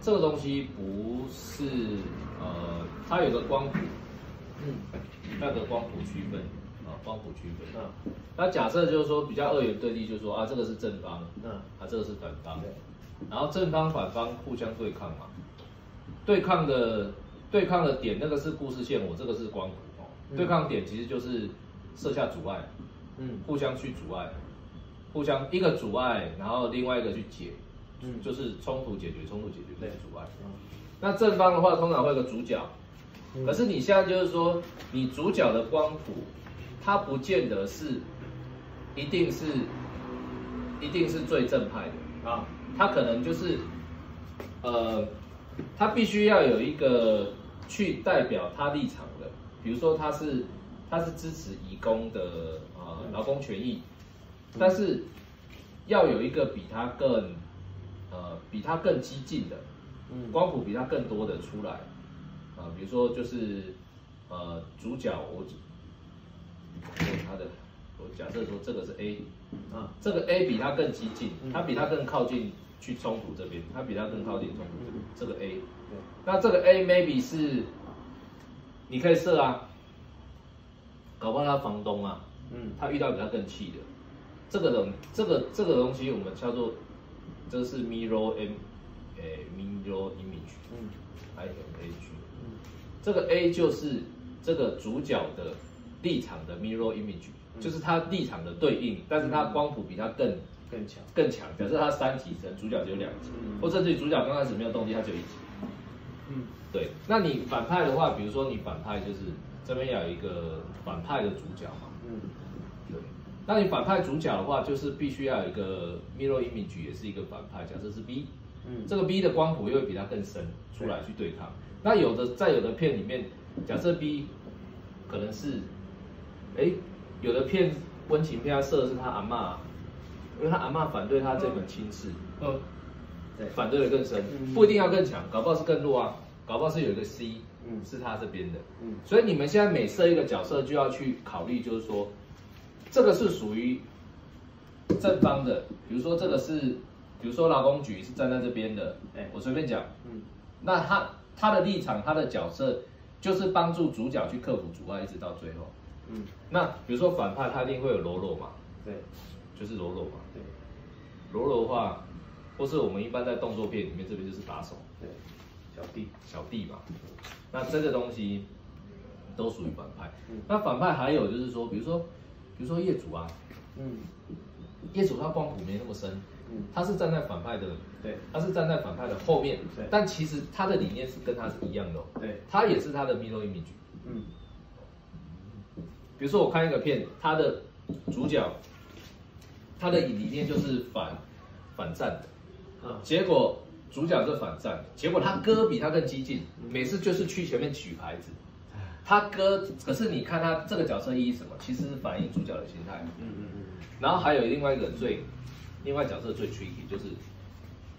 这个东西不是呃，它有个光谱，嗯，那个光谱区分啊，光谱区分。嗯，那假设就是说比较二元对立，就是说啊，这个是正方，嗯，啊，这个是反方，对，然后正方反方互相对抗嘛，对抗的对抗的点那个是故事线，我这个是光谱哦，对抗点其实就是设下阻碍，嗯，互相去阻碍，互相一个阻碍，然后另外一个去解。嗯，就是冲突解决，冲突解决那个阻碍。嗯，那正方的话，通常会有个主角。嗯，可是你现在就是说，你主角的光谱，它不见得是，一定是，一定是最正派的啊。它可能就是，呃，它必须要有一个去代表他立场的，比如说他是，他是支持移工的啊，呃，劳工权益，但是要有一个比他更。呃，比他更激进的，嗯，光谱比他更多的出来，啊、呃，比如说就是，呃，主角我，我他的，我假设说这个是 A，啊，这个 A 比他更激进，他比他更靠近去冲突这边，他比他更靠近冲突这边，这个 A，那这个 A maybe 是，你可以设啊，搞不好他房东啊，嗯，他遇到比他更气的，这个东，这个这个东西我们叫做。这是 mirror m，诶，mirror image，嗯，I M A G，嗯，这个 A 就是这个主角的立场的 mirror image，嗯，就是它立场的对应，但是它光谱比它更更强更强。假设它三级层，主角只有两级，嗯，或甚至于主角刚开始没有动机，它只有一级，嗯，对。那你反派的话，比如说你反派就是这边要有一个反派的主角嘛，嗯。那你反派主角的话，就是必须要有一个 mirror image，也是一个反派，假设是 B，嗯，这个 B 的光谱又会比它更深，出来去对抗。那有的在有的片里面，假设 B 可能是，哎，有的片温情片他设的是他阿嬷，因为他阿嬷反对他这门亲事，嗯，对，反对的更深，不一定要更强，搞不好是更弱啊，搞不好是有一个 C，嗯，是他这边的，嗯，所以你们现在每设一个角色就要去考虑，就是说。这个是属于正方的，比如说这个是，比如说劳工局是站在这边的，哎，我随便讲，嗯，那他他的立场，他的角色就是帮助主角去克服阻碍，一直到最后，嗯，那比如说反派他一定会有喽啰嘛，对，就是喽啰嘛，对，喽啰的话，或是我们一般在动作片里面这边就是打手，对，小弟。小弟嘛，那这个东西都属于反派，嗯，那反派还有就是说，比如说。比如说业主啊，嗯，业主他光谱没那么深，嗯，他是站在反派的，对，他是站在反派的后面，对，但其实他的理念是跟他是一样的，对，他也是他的 mirror image，嗯，比如说我看一个片，他的主角，他的理念就是反反战的，啊，结果主角是反战，结果他哥比他更激进，每次就是去前面举牌子。他哥，可是你看他这个角色意义什么？其实是反映主角的心态。嗯嗯嗯。然后还有另外一个最，另外角色最 tricky 就是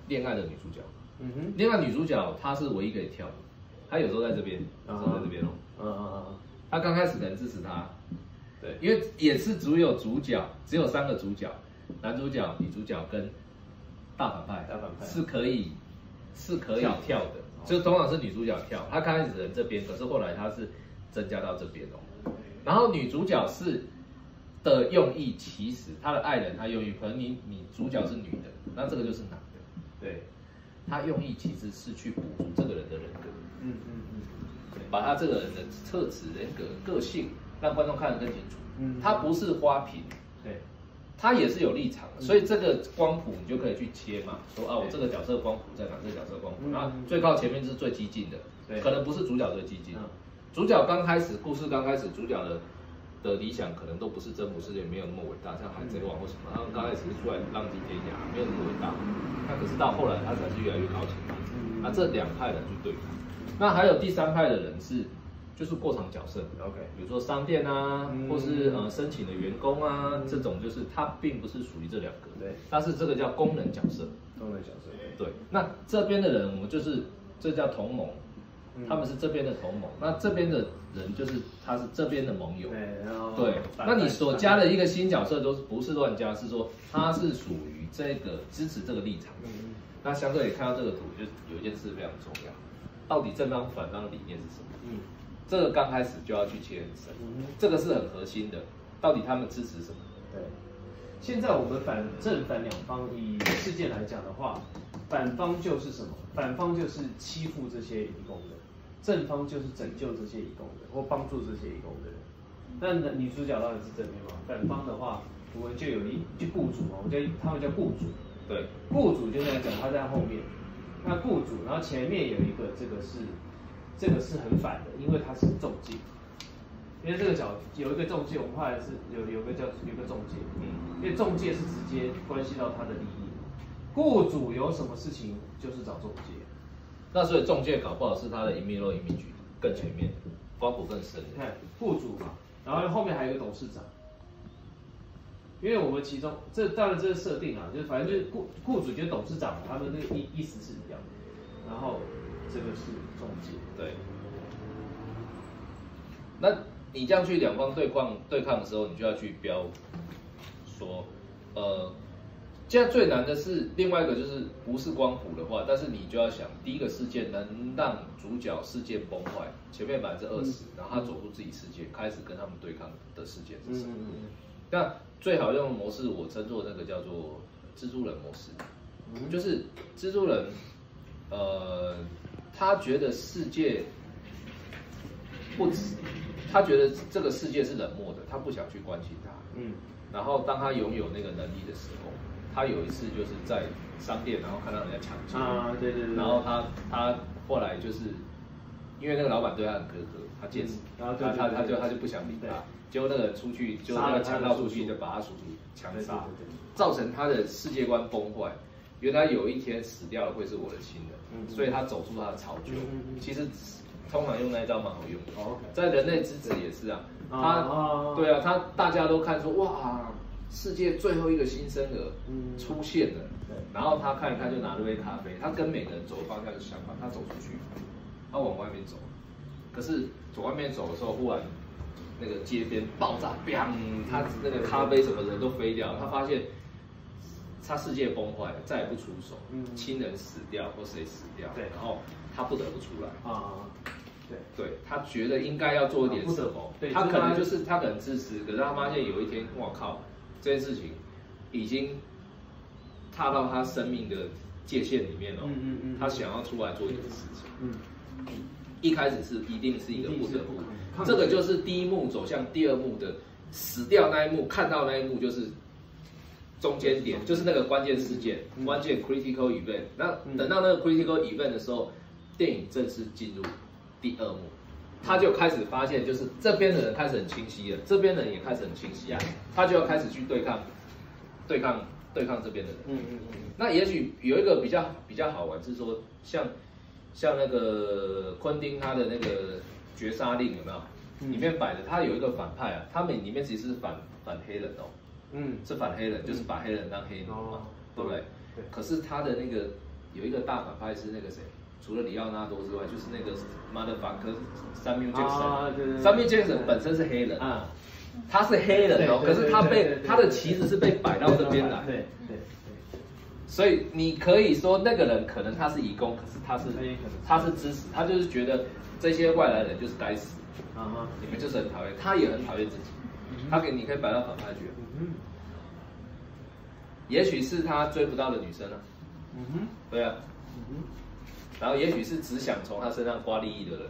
恋爱的女主角。嗯哼。恋爱女主角她是唯一可以跳的，她有时候在这边，有时候在这边哦。嗯嗯嗯。她刚开始能支持她，对，因为也是只有主角，只有三个主角，男主角、女主角跟大反派，大反派是可以是可以跳的，就通常是女主角跳。她刚开始在这边，可是后来她是。增加到这边哦，然后女主角是的用意，其实她的爱人，她用意可能你你主角是女的，那这个就是男的，对，她用意其实是去补足这个人的人格，嗯嗯嗯，把他这个人的特质、人格、个性让观众看得更清楚，嗯，他不是花瓶，对，他也是有立场的，所以这个光谱你就可以去切嘛，说啊，我这个角色光谱在哪？这个角色光谱，然后最靠前面是最激进的，对，可能不是主角最激进。主角刚开始，故事刚开始，主角的的理想可能都不是征服世界，没有那么伟大，像海贼王或什么，他们刚开始是出来浪迹天涯，没有那么伟大。那可是到后来，他才是越来越高情商。那这两派人去对抗。那还有第三派的人是，就是过场角色，OK，比如说商店啊，或是呃申请的员工啊，这种就是他并不是属于这两个，对，但是这个叫功能角色，功能角色，对。那这边的人，我们就是这叫同盟。他们是这边的同盟，那这边的人就是他是这边的盟友。对，那你所加的一个新角色都是不是乱加，是说他是属于这个支持这个立场。那相对你看到这个图，就有一件事非常重要，到底正方反方的理念是什么？嗯，这个刚开始就要去切很深，嗯，这个是很核心的，到底他们支持什么？对，现在我们反正反两方以事件来讲的话，反方就是什么？反方就是欺负这些移工的，正方就是拯救这些移工的，或帮助这些移工的人。那女主角当然是正面嘛，反方的话，我们就有一就雇主嘛，我们叫他们叫雇主。对，雇主就在讲他在后面，那雇主，然后前面有一个这个是，这个是很反的，因为他是中介，因为这个角有一个中介，我们后来是有有个叫有个中介，嗯，因为中介是直接关系到他的利益，雇主有什么事情就是找中介，那所以中介搞不好是他的隐秘漏、隐秘局更全面，光谱更深，你看雇主嘛，然后后面还有一个董事长。因为我们其中这当然这是设定啊，就是反正就是雇雇主跟董事长他们那个意意思是一样的，然后这个是中介，对。那你这样去两方对抗对抗的时候，你就要去标说，呃，现在最难的是另外一个就是不是光谱的话，但是你就要想第一个事件能让主角事件崩坏，前面百分之二十，然后他走出自己世界，开始跟他们对抗的事件是什么？那最好用的模式，我称作那个叫做蜘蛛人模式，就是蜘蛛人，呃，他觉得世界不止，他觉得这个世界是冷漠的，他不想去关心他。嗯。然后当他拥有那个能力的时候，他有一次就是在商店，然后看到人家抢劫。啊，对对对。然后他他后来就是，因为那个老板对他很苛刻，他见死，然后他他他就他就不想理他。结果那个人出去，就那个强盗出去，就把他叔叔枪杀，造成他的世界观崩坏。原来有一天死掉了会是我的亲人，所以他走出他的巢穴。其实通常用那一招蛮好用的，在人类之子也是啊。他，对啊，他大家都看说哇，世界最后一个新生儿出现了。然后他看一看，就拿了杯咖啡，他跟每个人走的方向是相反，他走出去，他往外面走。可是走外面走的时候，忽然。那个街边爆炸，砰！他那个咖啡什么人都飞掉，他发现他世界崩坏了，再也不出手，亲人死掉或谁死掉，对，然后他不得不出来啊，对，对他觉得应该要做一点什么，对，他可能就是他可能自私，可是他发现有一天，我靠，这件事情已经踏到他生命的界限里面了，嗯嗯嗯，他想要出来做一点事情，嗯，一开始是一定是一个不得不。这个就是第一幕走向第二幕的死掉那一幕，看到那一幕就是中间点，就是那个关键事件，关键 critical event。那等到那个 critical event 的时候，电影正式进入第二幕，他就开始发现，就是这边的人开始很清晰了，这边的人也开始很清晰啊，他就要开始去对抗，对抗，对抗这边的人。嗯嗯嗯。那也许有一个比较比较好玩，是说像像那个昆汀他的那个。绝杀令有没有？里面摆的他有一个反派啊，他们里面其实是反反黑人哦，嗯，是反黑人，就是把黑人当黑奴嘛，对不对？对。可是他的那个有一个大反派是那个谁？除了里奥纳多之外，就是那个 Motherfucker Samuel Jackson 本身是黑人。啊，他是黑人哦，可是他被他的旗子是被摆到这边来，对对。所以你可以说那个人可能他是移工，可是他是他是支持，他就是觉得。这些外来人就是该死，啊哈，你们就是很讨厌，他也很讨厌自己，他给你可以摆到反派去，嗯，也许是他追不到的女生呢，嗯哼，对啊，嗯哼，然后也许是只想从他身上刮利益的人，